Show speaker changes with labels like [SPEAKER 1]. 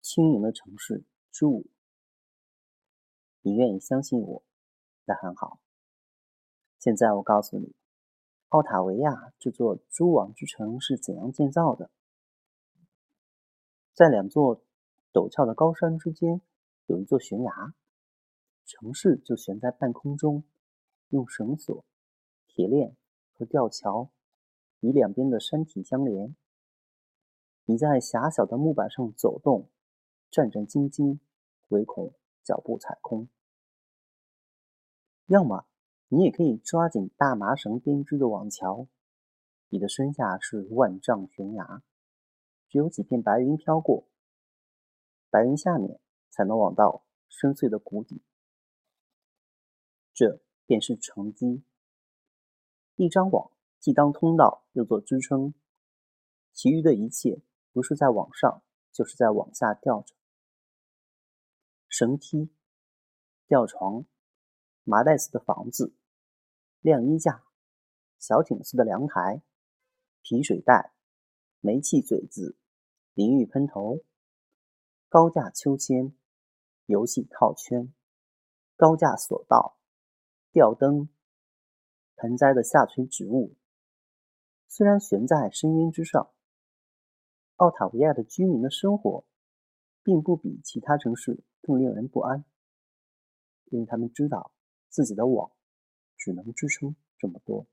[SPEAKER 1] 轻盈的城市之五。你愿意相信我，那很好。现在我告诉你，奥塔维亚这座蛛网之城是怎样建造的。在两座陡峭的高山之间，有一座悬崖，城市就悬在半空中，用绳索、铁链和吊桥与两边的山体相连。你在狭小的木板上走动，战战兢兢，唯恐脚步踩空。要么你也可以抓紧大麻绳编织的网桥，你的身下是万丈悬崖，只有几片白云飘过，白云下面才能望到深邃的谷底。这便是乘机，一张网既当通道，又做支撑，其余的一切。不是在网上，就是在往下吊着。绳梯、吊床、麻袋似的房子、晾衣架、小艇似的凉台、皮水袋、煤气嘴子、淋浴喷头、高架秋千、游戏套圈、高架索道、吊灯、盆栽的下垂植物，虽然悬在深渊之上。奥塔维亚的居民的生活，并不比其他城市更令人不安，因为他们知道自己的网只能支撑这么多。